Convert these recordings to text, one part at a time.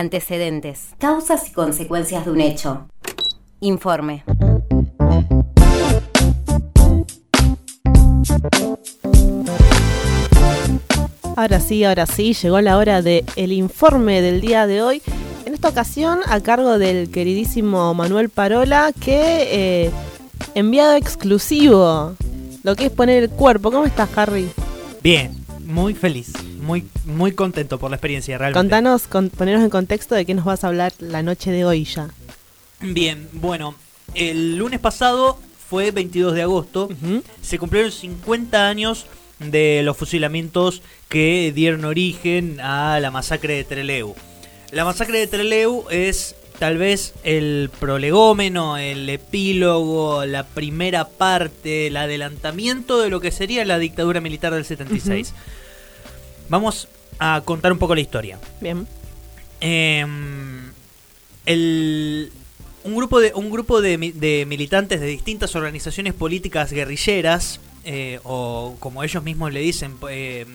Antecedentes. Causas y consecuencias de un hecho. Informe. Ahora sí, ahora sí, llegó la hora del el informe del día de hoy. En esta ocasión a cargo del queridísimo Manuel Parola, que eh, enviado exclusivo, lo que es poner el cuerpo. ¿Cómo estás, Harry? Bien, muy feliz, muy, muy contento por la experiencia realmente. Contanos, con, ponernos en contexto de qué nos vas a hablar la noche de hoy ya. Bien, bueno, el lunes pasado fue 22 de agosto, se cumplieron 50 años de los fusilamientos que dieron origen a la masacre de Trelew. La masacre de Trelew es tal vez el prolegómeno, el epílogo, la primera parte, el adelantamiento de lo que sería la dictadura militar del 76. Vamos a contar un poco la historia. Bien. Eh, el- un grupo de un grupo de, mi- de militantes de distintas organizaciones políticas guerrilleras eh, o como ellos mismos le dicen eh,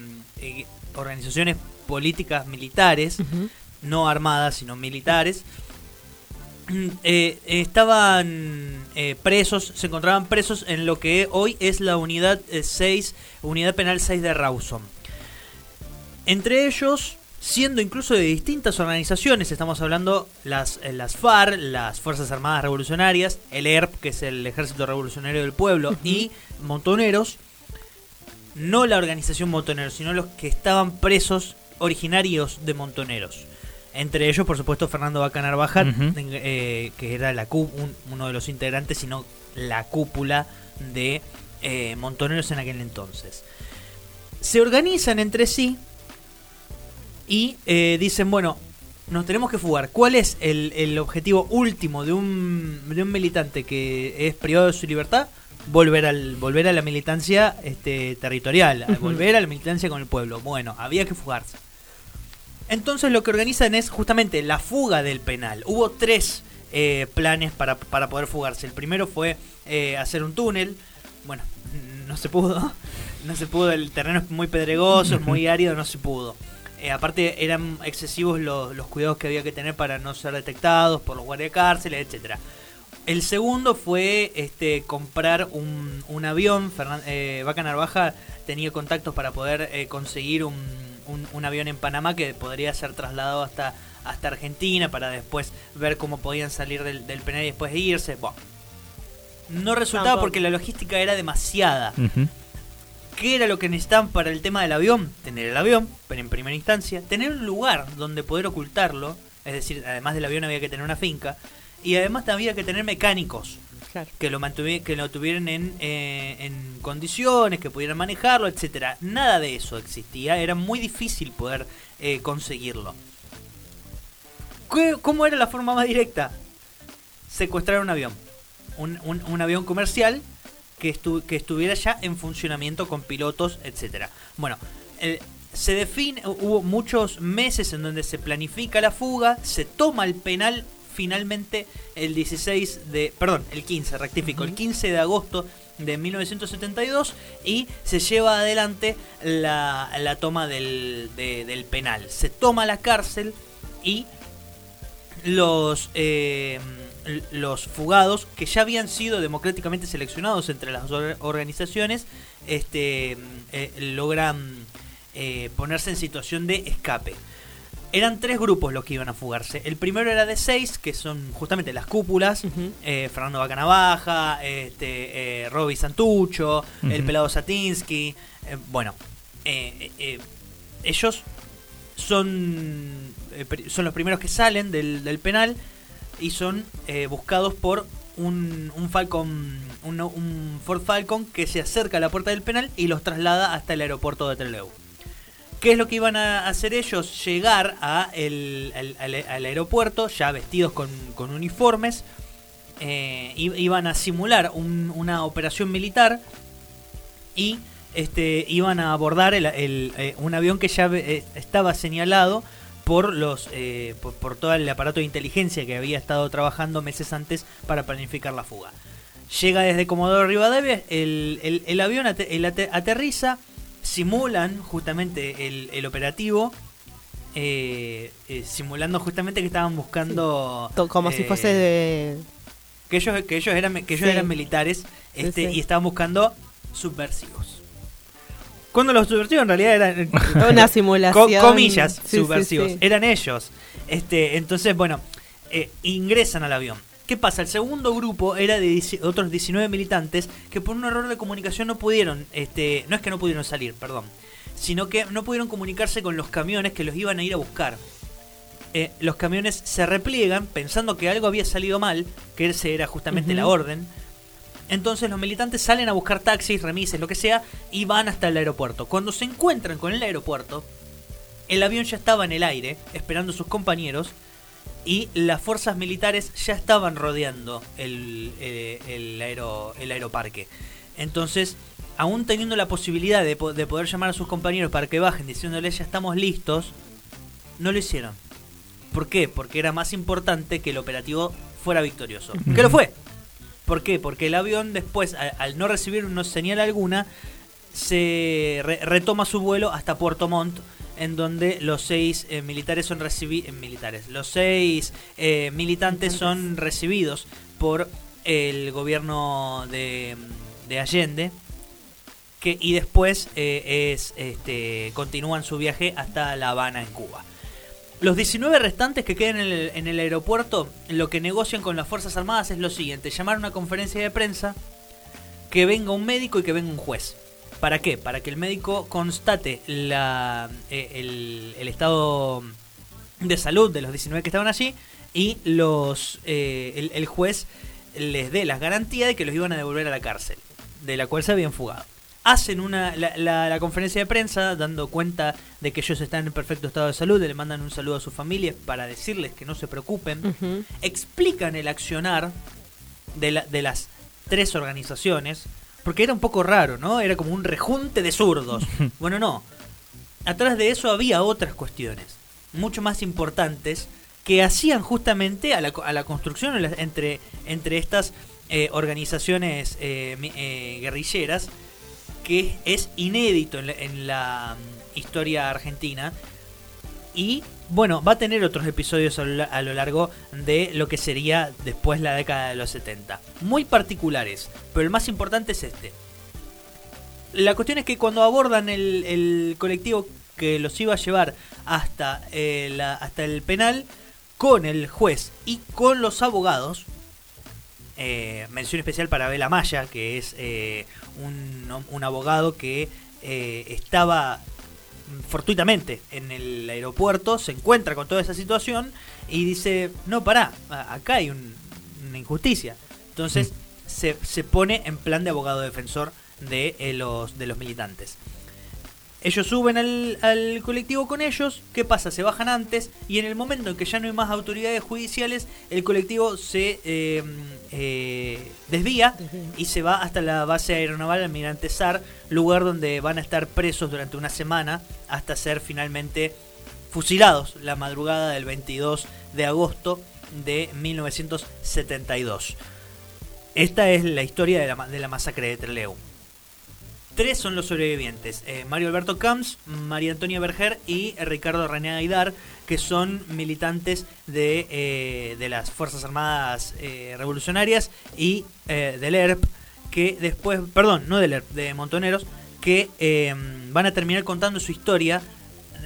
eh, organizaciones políticas militares no armadas sino militares eh, estaban eh, presos se encontraban presos en lo que hoy es la unidad eh, 6 unidad penal 6 de Rawson entre ellos, siendo incluso de distintas organizaciones, estamos hablando las, eh, las FARC, las Fuerzas Armadas Revolucionarias, el ERP, que es el Ejército Revolucionario del Pueblo, y Montoneros, no la organización Montoneros, sino los que estaban presos originarios de Montoneros. Entre ellos, por supuesto, Fernando Bacanar Bajat, Ujú. eh, que era la un- uno de los integrantes, sino la cúpula de eh, Montoneros en aquel entonces. Se organizan entre sí y eh, dicen, bueno, nos tenemos que fugar. ¿Cuál es el, el objetivo último de un, de un militante que es privado de su libertad? Volver, al, volver a la militancia este, territorial, volver a la militancia con el pueblo. Bueno, había que fugarse. Entonces lo que organizan es justamente la fuga del penal. Hubo tres eh, planes para, para poder fugarse. El primero fue eh, hacer un túnel. Bueno, no se pudo. No se pudo, el terreno es muy pedregoso, es muy árido, no se pudo. Eh, aparte eran excesivos los, los cuidados que había que tener para no ser detectados por los guardias de cárceles, etcétera. El segundo fue este comprar un, un avión. Fernan- eh, Vaca Narvaja tenía contactos para poder eh, conseguir un, un- un avión en Panamá que podría ser trasladado hasta, hasta Argentina para después ver cómo podían salir del, del penal y después irse. Bueno, no resultaba porque la logística era demasiada. ¿Qué era lo que necesitaban para el tema del avión? Tener el avión, pero en primera instancia, tener un lugar donde poder ocultarlo, es decir, además del avión había que tener una finca, y además había que tener mecánicos Claro. que lo, mantuvi- que lo tuvieran en, eh, en condiciones, que pudieran manejarlo, etcétera. Nada de eso existía, era muy difícil poder eh, conseguirlo. ¿Qué- ¿Cómo era la forma más directa? Secuestrar un avión, un, un- un avión comercial que, estu- que estuviera ya en funcionamiento con pilotos, etcétera. Bueno, el- se define, hubo muchos meses en donde se planifica la fuga, se toma el penal finalmente el 16 de, perdón, el 15, rectifico, el 15 de agosto de 1972 y se lleva adelante la, la toma del, de- del penal. Se toma la cárcel y los eh, los fugados que ya habían sido democráticamente seleccionados entre las or- organizaciones este eh, logran eh, ponerse en situación de escape. Eran tres grupos los que iban a fugarse. El primero era de seis que son justamente las cúpulas eh, Fernando Bacanavaja, este, eh, Roby Santucho, el pelado Satinsky. bueno, ellos son, son los primeros que salen del, del penal y son eh, buscados por un, un Falcon, un, Ford Falcon que se acerca a la puerta del penal y los traslada hasta el aeropuerto de Trelew. ¿Qué es lo que iban a hacer ellos? Llegar a el, al, aeropuerto ya vestidos con, uniformes. eh, iban a simular un- una operación militar y este, iban a abordar el- eh, un avión que ya estaba señalado por los eh, por, por todo el aparato de inteligencia que había estado trabajando meses antes para planificar la fuga. Llega desde Comodoro Rivadavia, el, el- el avión el aterriza, simulan justamente el, el operativo eh, eh, simulando justamente que estaban buscando... Como si eh, fuese de. Que ellos, que ellos, eran, que ellos Sí. eran militares este, sí. y estaban buscando subversivos. Cuando los subversivos en realidad eran... Toda una simulación. Co- comillas, Sí, subversivos. sí. Eran ellos. Este, entonces, bueno, eh, ingresan al avión. ¿Qué pasa? El segundo grupo era de otros 19 militantes que por un error de comunicación no pudieron, este, no es que no pudieron salir, perdón, sino que no pudieron comunicarse con los camiones que los iban a ir a buscar. Eh, los camiones se repliegan pensando que algo había salido mal, que ese era justamente la orden. Entonces los militantes salen a buscar taxis, remises, lo que sea, y van hasta el aeropuerto. Cuando se encuentran con el aeropuerto, el avión ya estaba en el aire, esperando a sus compañeros, y las fuerzas militares ya estaban rodeando el, eh, el, aero- el aeroparque. Entonces, aún teniendo la posibilidad de, po- de poder llamar a sus compañeros para que bajen diciéndoles ya estamos listos, no lo hicieron. ¿Por qué? Porque era más importante que el operativo fuera victorioso. Que lo fue. ¿Por qué? Porque el avión después, al no recibir una señal alguna, se re- retoma su vuelo hasta Puerto Montt, en donde los seis eh, militares son recibidos, militares, los seis eh, militantes son recibidos por el gobierno de, de Allende, que y después eh, es este continúan su viaje hasta La Habana en Cuba. Los 19 restantes que quedan en el, en aeropuerto, lo que negocian con las Fuerzas Armadas es lo siguiente, llamar a una conferencia de prensa, que venga un médico y que venga un juez. ¿Para qué? Para que el médico constate la, eh, el, el estado de salud de los 19 que estaban allí y los eh, el, el juez les dé las garantías de que los iban a devolver a la cárcel, de la cual se habían fugado. Hacen una, la, la- la conferencia de prensa dando cuenta de que ellos están en perfecto estado de salud, le mandan un saludo a sus familias para decirles que no se preocupen explican el accionar de, la- de las tres organizaciones, porque era un poco raro, ¿no? Era como un rejunte de zurdos. Bueno, no. Atrás de eso había otras cuestiones, mucho más importantes, que hacían justamente a la, co- a la construcción entre, entre estas eh, organizaciones eh, eh, guerrilleras, que es inédito en la, mm, historia argentina. Y bueno, va a tener otros episodios a lo, largo de lo que sería después la década de los 70. Muy particulares, pero el más importante es este. La cuestión es que cuando abordan el, colectivo que los iba a llevar hasta, eh, hasta el penal, con el juez y con los abogados, eh, mención especial para Bela Maya, que es eh, un, un abogado que eh, estaba fortuitamente en el aeropuerto, se encuentra con toda esa situación y dice, no, pará, acá hay un- una injusticia. Entonces se, se pone en plan de abogado defensor de, eh, los, de los militantes. Ellos suben al, al colectivo con ellos, ¿qué pasa? Se bajan antes y en el momento en que ya no hay más autoridades judiciales, el colectivo se eh, eh, desvía Desvía. y se va hasta la base aeronaval Almirante Sar, lugar donde van a estar presos durante una semana hasta ser finalmente fusilados la madrugada del 22 de agosto de 1972. Esta es la historia de la, ma- de la masacre de Trelew. Tres son los sobrevivientes: eh, Mario Alberto Camps, María Antonia Berger y Ricardo René Aguilar, que son militantes de, eh, de las Fuerzas Armadas eh, Revolucionarias y eh, del ERP, que después, perdón, no del ERP, de Montoneros, que van a terminar contando su historia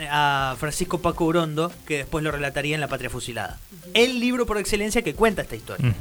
a Francisco Paco Urondo, que después lo relataría en La Patria Fusilada. El libro por excelencia que cuenta esta historia.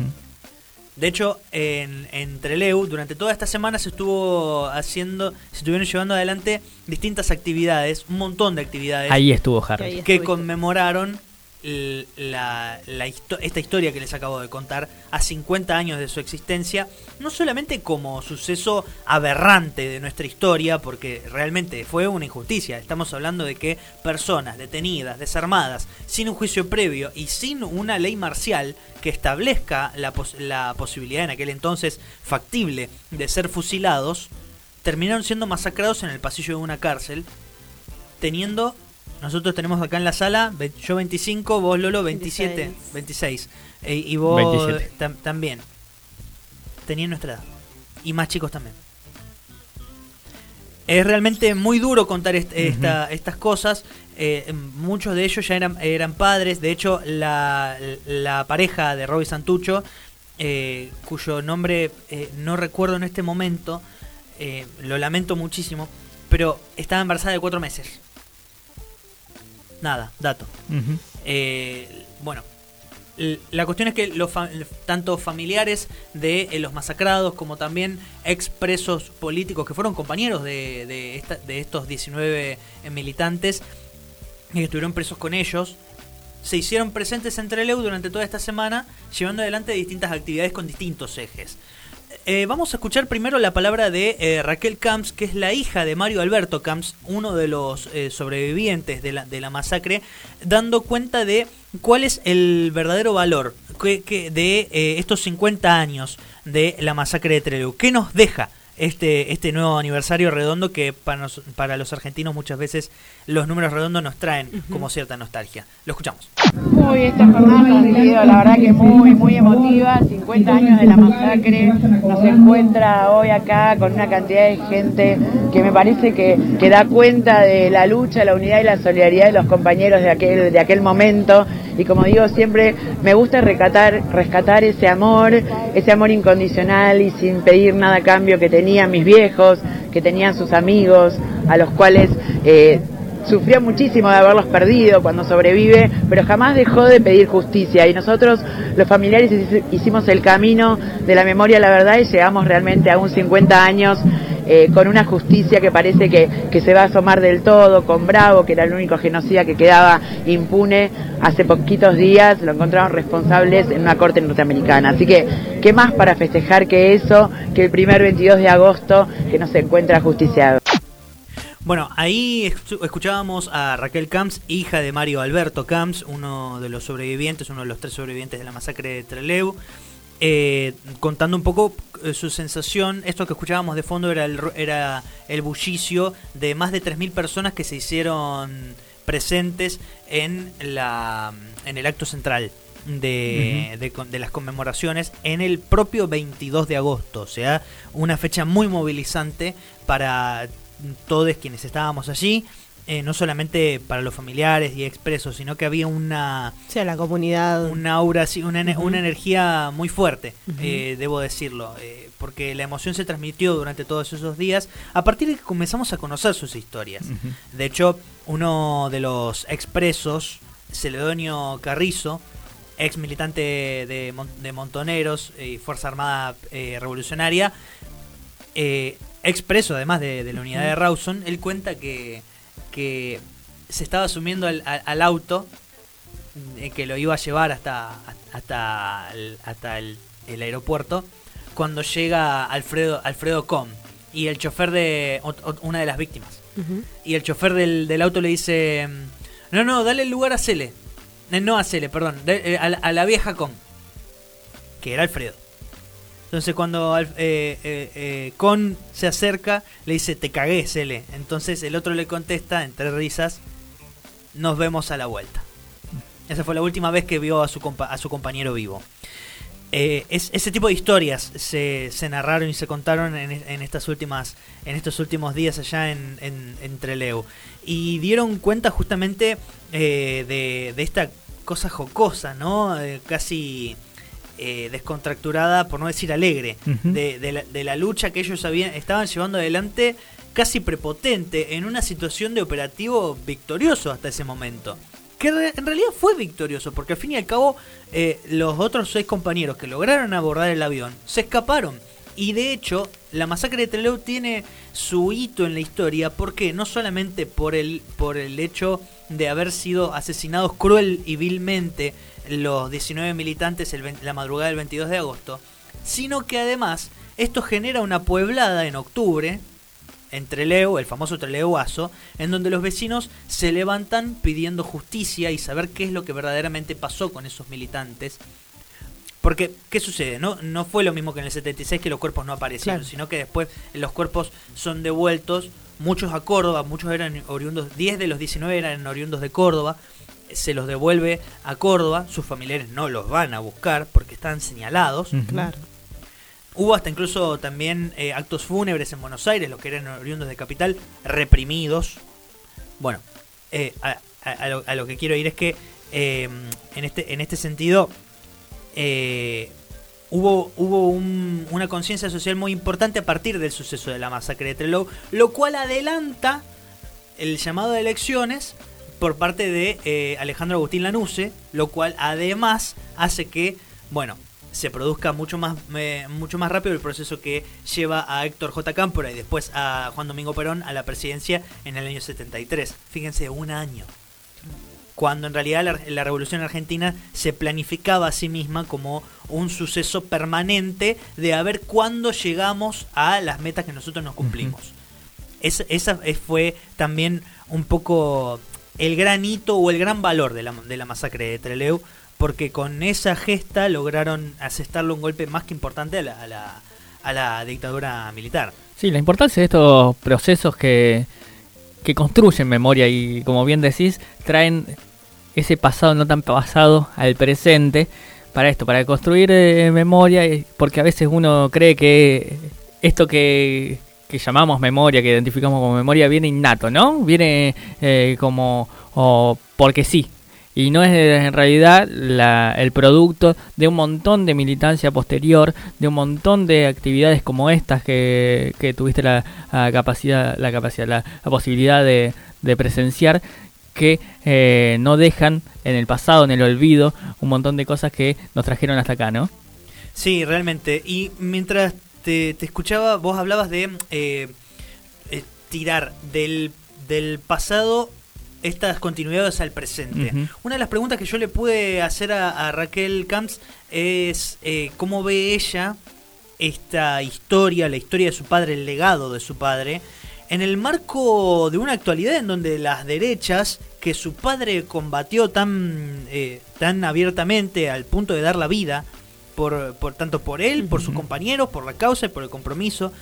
De hecho, en, en Trelew, durante toda esta semana se estuvo haciendo, se estuvieron llevando adelante distintas actividades, un montón de actividades Ahí estuvo Que ahí Harry. que conmemoraron la, la histo- esta historia que les acabo de contar a 50 años de su existencia, no solamente como suceso aberrante de nuestra historia, porque realmente fue una injusticia, estamos hablando de que personas detenidas, desarmadas, sin un juicio previo y sin una ley marcial que establezca la, la posibilidad en aquel entonces factible de ser fusilados, terminaron siendo masacrados en el pasillo de una cárcel, teniendo nosotros tenemos acá en la sala, ve- yo 25, vos Lolo 27, 26. 26. Eh, y vos 27. tam- también. Tenían nuestra edad. Y más chicos también. Es realmente muy duro contar est- esta- estas cosas. eh, muchos de ellos ya eran, eran padres. De hecho, la, la pareja de Robbie Santucho, eh, cuyo nombre eh, no recuerdo en este momento, eh, lo lamento muchísimo, pero estaba embarazada de cuatro meses. Nada, dato. Eh, bueno, la cuestión es que los fa- tanto familiares de eh, los masacrados como también expresos políticos que fueron compañeros de, de, esta- de estos 19 militantes y que estuvieron presos con ellos, se hicieron presentes en Trelew durante toda esta semana, llevando adelante distintas actividades con distintos ejes. Eh, vamos a escuchar primero la palabra de eh, Raquel Camps, que es la hija de Mario Alberto Camps, uno de los eh, sobrevivientes de la, de la masacre, dando cuenta de cuál es el verdadero valor que, de estos 50 años de la masacre de Trelew. ¿Qué nos deja este, este nuevo aniversario redondo que para, nos- para los argentinos muchas veces los números redondos nos traen como cierta nostalgia? Lo escuchamos. Uy, esta jornada ha sido la verdad que muy, muy emotiva. 50 años de la masacre. Nos encuentra hoy acá con una cantidad de gente que me parece que, que da cuenta de la lucha, la unidad y la solidaridad de los compañeros de aquel, de aquel momento. Y como digo siempre, me gusta rescatar, rescatar ese amor, ese amor incondicional y sin pedir nada a cambio que tenían mis viejos, que tenían sus amigos, a los cuales eh, sufrió muchísimo de haberlos perdido cuando sobrevive, pero jamás dejó de pedir justicia. Y nosotros, los familiares, hici- hicimos el camino de la memoria a la verdad y llegamos realmente a un 50 años eh, con una justicia que parece que, que se va a asomar del todo, con Bravo, que era el único genocida que quedaba impune. Hace poquitos días lo encontraron responsables en una corte norteamericana. Así que, ¿qué más para festejar que eso, que el primer 22 de agosto que nos encuentra justiciado? Bueno, ahí escu- escuchábamos a Raquel Camps, hija de Mario Alberto Camps, uno de los sobrevivientes, uno de los tres sobrevivientes de la masacre de Trelew, eh, contando un poco eh, su sensación. Esto que escuchábamos de fondo era el, era el bullicio de más de 3.000 personas que se hicieron presentes en, la, en el acto central. De, de de las conmemoraciones en el propio 22 de agosto, o sea, una fecha muy movilizante para todos quienes estábamos allí, eh, no solamente para los familiares y expresos, sino que había una, O sea, la comunidad. una aura, sí, una, una energía muy fuerte, eh, debo decirlo, eh, porque la emoción se transmitió durante todos esos días, a partir de que comenzamos a conocer sus historias. De hecho, uno de los expresos, Celedonio Carrizo, ex militante de, Mon- de Montoneros y Fuerza Armada eh, Revolucionaria, eh, expreso además de, de la unidad de Rawson, él cuenta que, que se estaba subiendo al, al- al auto eh, que lo iba a llevar hasta, hasta, el, hasta el, el aeropuerto cuando llega Alfredo, Alfredo Com y el chofer de una de las víctimas. Y el chofer del, del auto le dice, no, no, dale el lugar a Cele. Eh, No a Cele, perdón, eh, a, la- a la vieja Con, que era Alfredo. Entonces cuando eh, eh, eh, Con se acerca, le dice, te cagué, Cele. Entonces el otro le contesta, entre risas, nos vemos a la vuelta. Esa fue la última vez que vio a su, a su compañero vivo. Es- ese tipo de historias se, se narraron y se contaron en, en estas últimas en estos últimos días allá en, en, Trelew y dieron cuenta justamente de, de esta cosa jocosa no casi eh, descontracturada por no decir alegre de, de la, de la lucha que ellos habían estaban llevando adelante casi prepotente en una situación de operativo victorioso hasta ese momento que re- en realidad fue victorioso, porque al fin y al cabo eh, los otros seis compañeros que lograron abordar el avión se escaparon. Y de hecho, la masacre de Trelew tiene su hito en la historia, porque no solamente por el, por el hecho de haber sido asesinados cruel y vilmente los 19 militantes la madrugada del 22 de agosto, sino que además esto genera una pueblada en octubre, en Trelew, el famoso Treleuazo, en donde los vecinos se levantan pidiendo justicia y saber qué es lo que verdaderamente pasó con esos militantes. Porque, ¿qué sucede? No, no fue lo mismo que en el 76 que los cuerpos no aparecieron, Claro. sino que después los cuerpos son devueltos, muchos a Córdoba, muchos eran oriundos, 10 de los 19 eran oriundos de Córdoba, se los devuelve a Córdoba, sus familiares no los van a buscar porque están señalados. Claro. Hubo hasta incluso también eh, actos fúnebres en Buenos Aires, los que eran oriundos de capital, reprimidos. Bueno, eh, a- a, lo, a lo que quiero ir es que eh, en, este, en este sentido eh, hubo, un- una conciencia social muy importante a partir del suceso de la masacre de Trelew, lo cual adelanta el llamado de elecciones por parte de eh, Alejandro Agustín Lanuse, lo cual además hace que, bueno, se produzca mucho más eh, mucho más rápido el proceso que lleva a Héctor J. Cámpora y después a Juan Domingo Perón a la presidencia en el año 73. Fíjense, un año. Cuando en realidad la, la revolución argentina se planificaba a sí misma como un suceso permanente de a ver cuándo llegamos a las metas que nosotros nos cumplimos. Es- esa es- fue también un poco el gran hito o el gran valor de la, de la masacre de Trelew, porque con esa gesta lograron asestarle un golpe más que importante a la, a la, a la dictadura militar. Sí, la importancia de estos procesos que, que construyen memoria y, como bien decís, traen ese pasado no tan pasado al presente para esto, para construir eh, memoria, y- porque a veces uno cree que esto que, que llamamos memoria, que identificamos como memoria, viene innato, ¿no? Viene eh, como o porque sí. Y no es eh, en realidad la- el producto de un montón de militancia posterior, de un montón de actividades como estas que, que tuviste la, la capacidad, la capacidad, la, la posibilidad de, de presenciar, que eh, no dejan en el pasado, en el olvido, un montón de cosas que nos trajeron hasta acá, ¿no? Sí, realmente. Y mientras te, te escuchaba, vos hablabas de eh, eh, tirar del, del pasado estas continuidades al presente. Una de las preguntas que yo le pude hacer a, a Raquel Camps es eh, cómo ve ella esta historia, la historia de su padre, el legado de su padre, en el marco de una actualidad en donde las derechas que su padre combatió tan, eh, tan abiertamente al punto de dar la vida, por, por tanto por él, por sus compañeros, por la causa y por el compromiso,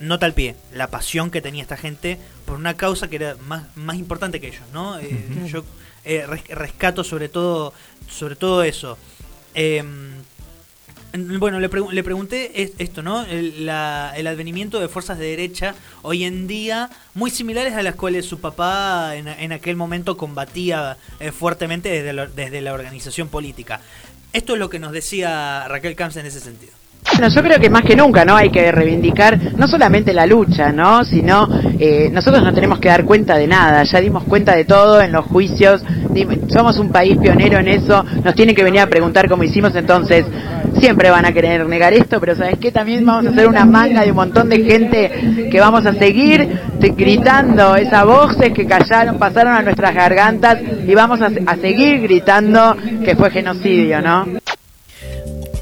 nota al pie la pasión que tenía esta gente por una causa que era más, más importante que ellos, ¿no? Eh, Yo eh, res- rescato sobre todo, sobre todo eso. En- bueno, le, pregun- le pregunté es- esto, ¿no? El, la- el advenimiento de fuerzas de derecha hoy en día muy similares a las cuales su papá en, en aquel momento combatía eh, fuertemente desde la, desde la organización política. Esto es lo que nos decía Raquel Camps en ese sentido. Bueno, yo creo que más que nunca, ¿no? Hay que reivindicar no solamente la lucha, ¿no? Sino eh, nosotros no tenemos que dar cuenta de nada. Ya dimos cuenta de todo en los juicios. Somos un país pionero en eso. Nos tienen que venir a preguntar cómo hicimos, entonces siempre van a querer negar esto, pero ¿sabes qué? También vamos a hacer una manga de un montón de gente que vamos a seguir gritando esas voces que callaron, pasaron a nuestras gargantas y vamos a, a seguir gritando que fue genocidio, ¿no?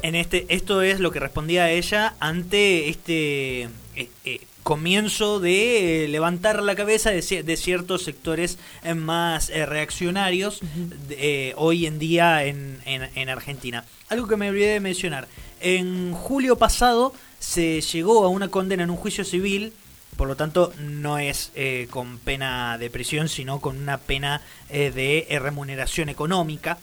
En este, esto es lo que respondía ella ante este eh, eh, comienzo de eh, levantar la cabeza de, ci- de ciertos sectores eh, más reaccionarios de- eh, hoy en día en, en- en Argentina. Algo que me olvidé de mencionar. En julio pasado se llegó a una condena en un juicio civil, por lo tanto no es eh, con pena de prisión, sino con una pena eh, de remuneración económica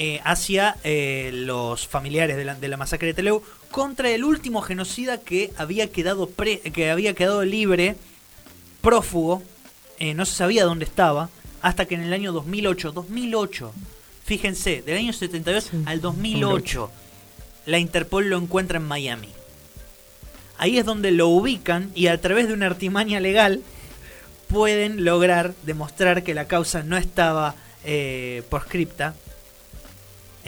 eh, hacia eh, los familiares de la, de la masacre de Teleu contra el último genocida que había quedado pre- que había quedado libre prófugo eh, no se sabía dónde estaba hasta que en el año 2008 2008 fíjense del año 72 al 2008 la Interpol lo encuentra en Miami. Ahí es donde lo ubican y a través de una artimaña legal pueden lograr demostrar que la causa no estaba eh, proscripta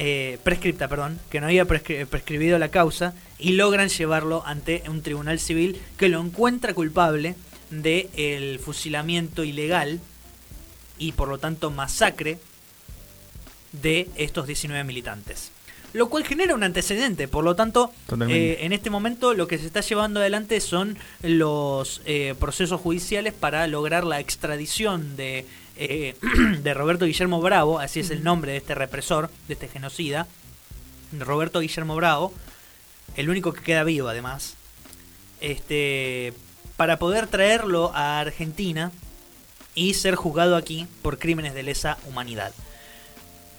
eh, prescripta, perdón, que no había prescri- prescribido la causa y logran llevarlo ante un tribunal civil que lo encuentra culpable de el fusilamiento ilegal y por lo tanto masacre de estos 19 militantes. Lo cual genera un antecedente, por lo tanto, eh, en este momento lo que se está llevando adelante son los eh, procesos judiciales para lograr la extradición de, eh, de Roberto Guillermo Bravo, así es el nombre de este represor, de este genocida, Roberto Guillermo Bravo, el único que queda vivo además, este, para poder traerlo a Argentina y ser juzgado aquí por crímenes de lesa humanidad.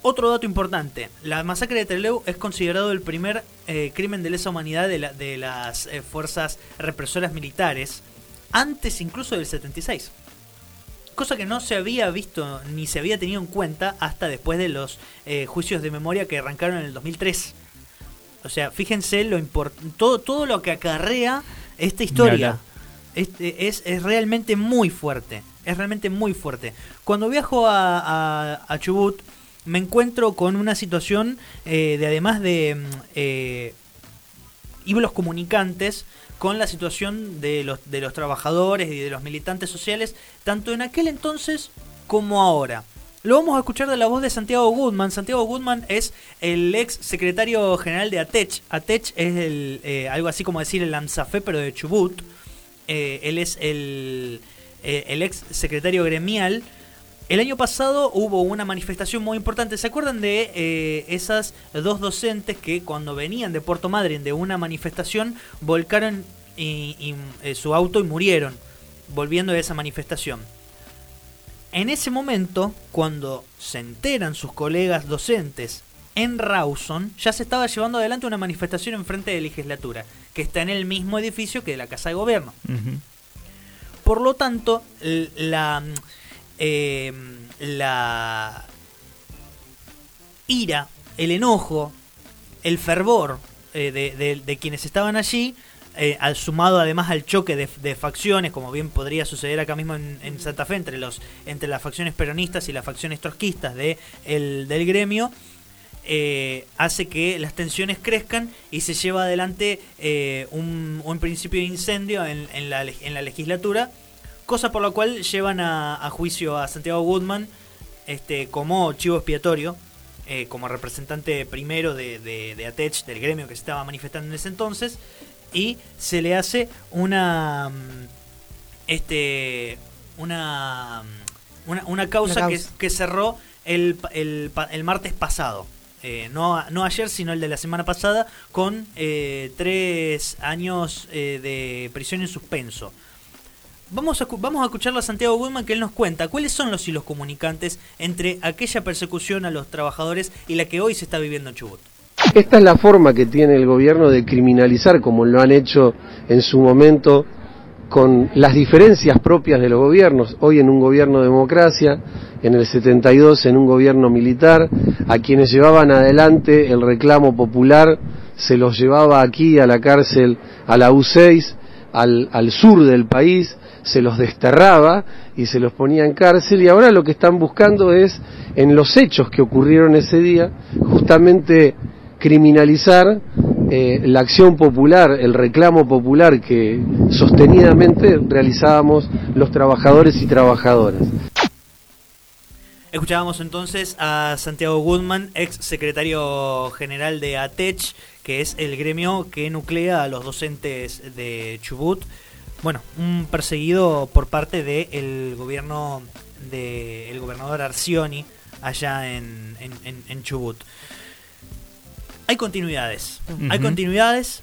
Otro dato importante, la masacre de Trelew es considerado el primer eh, crimen de lesa humanidad de, la- de las eh, fuerzas represoras militares, antes incluso del 76. Cosa que no se había visto ni se había tenido en cuenta hasta después de los eh, juicios de memoria que arrancaron en el 2003. O sea, fíjense lo todo, todo lo que acarrea esta historia. Este, es, es realmente muy fuerte. Es realmente muy fuerte. Cuando viajo a, a, a Chubut, me encuentro con una situación eh, de además de mm, eh, comunicantes con la situación de los, de los trabajadores y de los militantes sociales, tanto en aquel entonces como ahora. Lo vamos a escuchar de la voz de Santiago Goodman. Santiago Goodman es el ex secretario general de ATECH. ATECH es el, eh, algo así como decir el ANSAFE, pero de Chubut. Eh, él es el, eh, el ex secretario gremial. El año pasado hubo una manifestación muy importante. ¿Se acuerdan de eh, esas dos docentes que cuando venían de Puerto Madryn de una manifestación volcaron y, y, eh, su auto y murieron volviendo de esa manifestación? En ese momento, cuando se enteran sus colegas docentes en Rawson, ya se estaba llevando adelante una manifestación en frente de la legislatura, que está en el mismo edificio que la Casa de Gobierno. Por lo tanto, la, eh, la ira, el enojo, el fervor eh, de, de- de quienes estaban allí, eh, al sumado además al choque de, facciones, como bien podría suceder acá mismo en, Santa Fe, entre, los, entre las facciones peronistas y las facciones trotskistas de, el, del gremio, eh, hace que las tensiones crezcan y se lleva adelante eh, un, un principio de incendio en, la, en la legislatura, cosa por la cual llevan a, a juicio a Santiago Goodman este, como chivo expiatorio, eh, como representante primero de, de, de ATECH, del gremio que se estaba manifestando en ese entonces, y se le hace una mm, este una mm, una, una causa, Una Que, causa. que cerró el, el, el martes pasado. Eh, no, no ayer, sino el de la semana pasada, con eh, tres años eh, de prisión en suspenso. Vamos a, vamos a escucharlo a Santiago Goodman que él nos cuenta cuáles son los hilos comunicantes entre aquella persecución a los trabajadores y la que hoy se está viviendo en Chubut. Esta es la forma que tiene el gobierno de criminalizar, como lo han hecho en su momento, con las diferencias propias de los gobiernos. Hoy en un gobierno de democracia, en el 72 en un gobierno militar, a quienes llevaban adelante el reclamo popular se los llevaba aquí a la cárcel, a la U6, al, sur del país, se los desterraba y se los ponía en cárcel y ahora lo que están buscando es, en los hechos que ocurrieron ese día, justamente criminalizar eh, la acción popular, el reclamo popular que sostenidamente realizábamos los trabajadores y trabajadoras. Escuchábamos entonces a Santiago Goodman, ex secretario general de ATECH, que es el gremio que nuclea a los docentes de Chubut. Bueno, un perseguido por parte del gobierno del gobernador Arcioni allá en, en- Chubut. Hay continuidades. Hay continuidades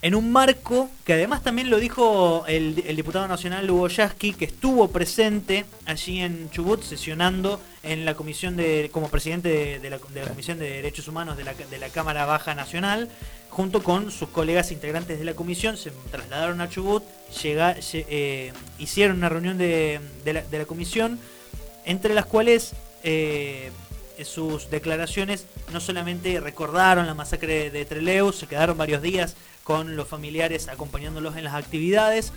en un marco que además también lo dijo el, el diputado nacional Hugo Yasky, que estuvo presente allí en Chubut sesionando en la comisión de como presidente de, de la, de la comisión de derechos humanos de la, de la Cámara Baja Nacional, junto con sus colegas integrantes de la comisión, se trasladaron a Chubut, llega- lle- eh, hicieron una reunión de, de la, de la comisión, entre las cuales eh, sus declaraciones no solamente recordaron la masacre de Trelew, se quedaron varios días con los familiares acompañándolos en las actividades,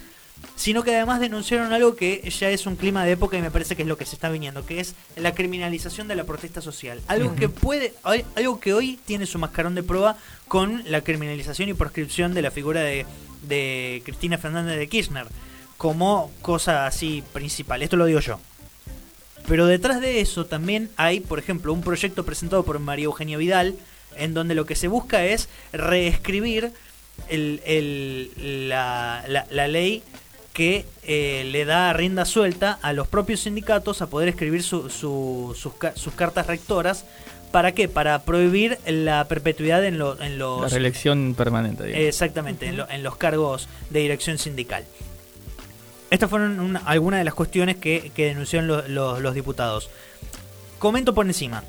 sino que además denunciaron algo que ya es un clima de época y me parece que es lo que se está viniendo, que es la criminalización de la protesta social. Algo que puede, algo que hoy tiene su mascarón de prueba con la criminalización y proscripción de la figura de, de Cristina Fernández de Kirchner como cosa así principal. Esto lo digo yo. Pero detrás de eso también hay, por ejemplo, un proyecto presentado por María Eugenia Vidal, en donde lo que se busca es reescribir el- el- la, la- la ley que eh, le da rienda suelta a los propios sindicatos a poder escribir su- su- sus, sus cartas rectoras. ¿Para qué? Para prohibir la perpetuidad en, lo- en La los... reelección permanente. digamos. Exactamente, en, lo- en los cargos de dirección sindical. Estas fueron una- algunas de las cuestiones que, que denunciaron lo- lo- los diputados. Comento por encima.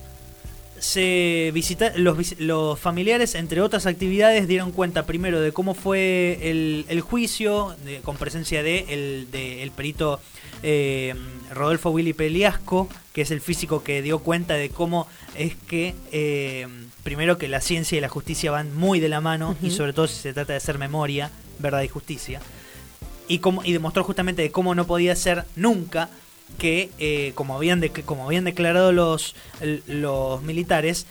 Se visita, los, los familiares, entre otras actividades, dieron cuenta primero de cómo fue el, el juicio, de- con presencia de el, de el perito eh, Rodolfo Willy Peliasco, que es el físico que dio cuenta de cómo es que, eh, primero que la ciencia y la justicia van muy de la mano, y sobre todo si se trata de hacer memoria, verdad y justicia. Y, cómo, y demostró justamente de cómo no podía ser nunca que, eh, como, habían de- como habían declarado los, militares,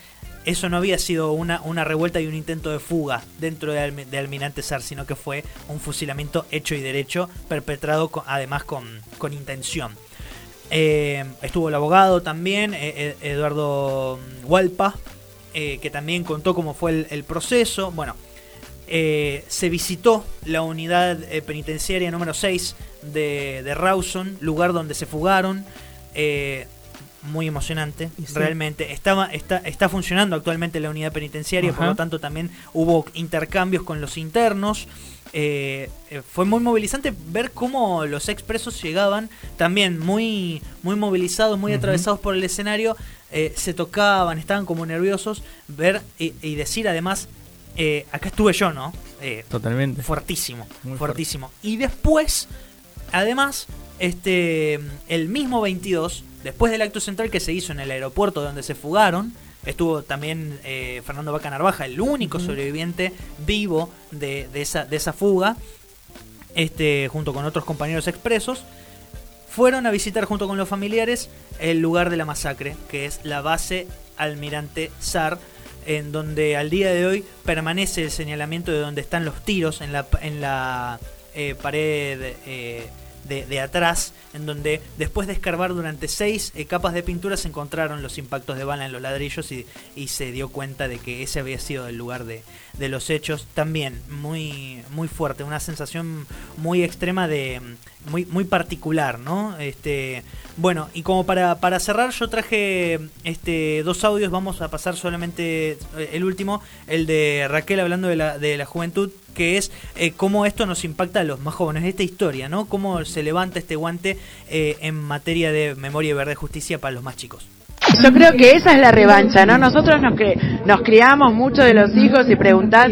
eso no había sido una, revuelta y un intento de fuga dentro de, de Almirante Sar, sino que fue un fusilamiento hecho y derecho, perpetrado con- además con, intención. Eh, estuvo el abogado también, eh, Eduardo Hualpa, que también contó cómo fue el, el proceso. Bueno, eh, se visitó la unidad eh, penitenciaria número 6 de, de Rawson, lugar donde se fugaron. eh, muy emocionante, sí. realmente. Estaba, está, está funcionando actualmente la unidad penitenciaria, por lo tanto también hubo intercambios con los internos. Eh, fue muy movilizante ver cómo los expresos llegaban también muy, muy movilizados, muy atravesados por el escenario, eh, se tocaban, estaban como nerviosos, ver y, y decir además, eh, acá estuve yo, ¿no? Eh, Totalmente. fuertísimo, Muy fuertísimo. Y después, además, este, el mismo 22, después del acto central que se hizo en el aeropuerto donde se fugaron, estuvo también eh, Fernando Vaca Narvaja, el único sobreviviente vivo de, de esa, de esa fuga, este, junto con otros compañeros expresos, fueron a visitar junto con los familiares el lugar de la masacre, que es la base Almirante Sar, en donde al día de hoy permanece el señalamiento de donde están los tiros en la, en la eh, pared eh, de, atrás, en donde después de escarbar durante seis capas de pintura se encontraron los impactos de bala en los ladrillos y, y se dio cuenta de que ese había sido el lugar de, de los hechos. También muy, muy fuerte, una sensación muy extrema de muy, muy particular, ¿no? Este, bueno, y como para, para cerrar, yo traje este dos audios, vamos a pasar solamente eh, el último, el de Raquel hablando de la, de la juventud, que es eh, cómo esto nos impacta a los más jóvenes, esta historia, ¿no? Cómo se levanta este guante eh, en materia de memoria y verdad y justicia para los más chicos. Yo creo que esa es la revancha, ¿no? Nosotros nos, cre- nos criamos mucho de los hijos y preguntás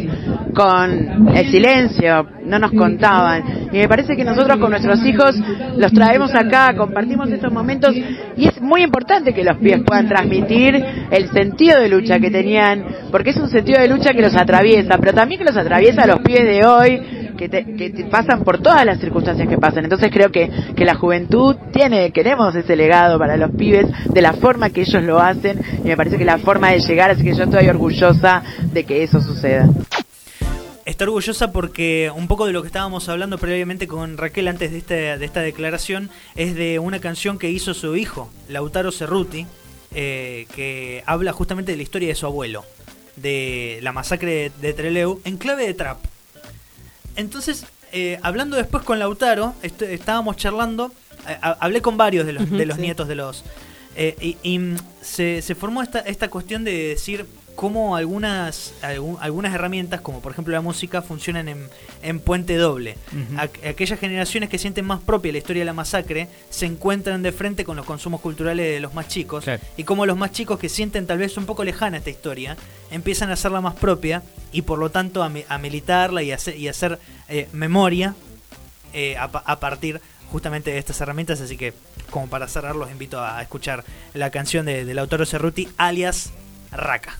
con el silencio, no nos contaban. Y me parece que nosotros con nuestros hijos los traemos acá, compartimos estos momentos y es muy importante que los pies puedan transmitir el sentido de lucha que tenían, porque es un sentido de lucha que los atraviesa, pero también que los atraviesa los pies de hoy, que, pasan por todas las circunstancias que pasan. Entonces creo que, que la juventud tiene, queremos ese legado para los pibes de la forma que ellos lo hacen y me parece que la forma de llegar, así que yo estoy orgullosa de que eso suceda. Está orgullosa porque un poco de lo que estábamos hablando previamente con Raquel antes de esta, de esta declaración es de una canción que hizo su hijo, Lautaro Cerruti, eh, que habla justamente de la historia de su abuelo, de la masacre de Trelew, en clave de trap. Entonces, eh, hablando después con Lautaro, est- estábamos charlando, eh, ha- hablé con varios de los, de los sí. nietos de los... eh, y y, mm, se, se formó esta, esta cuestión de decir cómo algunas, algún- algunas herramientas, como por ejemplo la música, funcionan en, en puente doble. Aqu- aquellas generaciones que sienten más propia la historia de la masacre se encuentran de frente con los consumos culturales de los más chicos Claro. y como los más chicos que sienten tal vez un poco lejana esta historia empiezan a hacerla más propia y por lo tanto a, a militarla y a hacer, y a hacer eh, memoria eh, a partir justamente de estas herramientas así que como para cerrar los invito a escuchar la canción de, del autor Cerruti alias Raka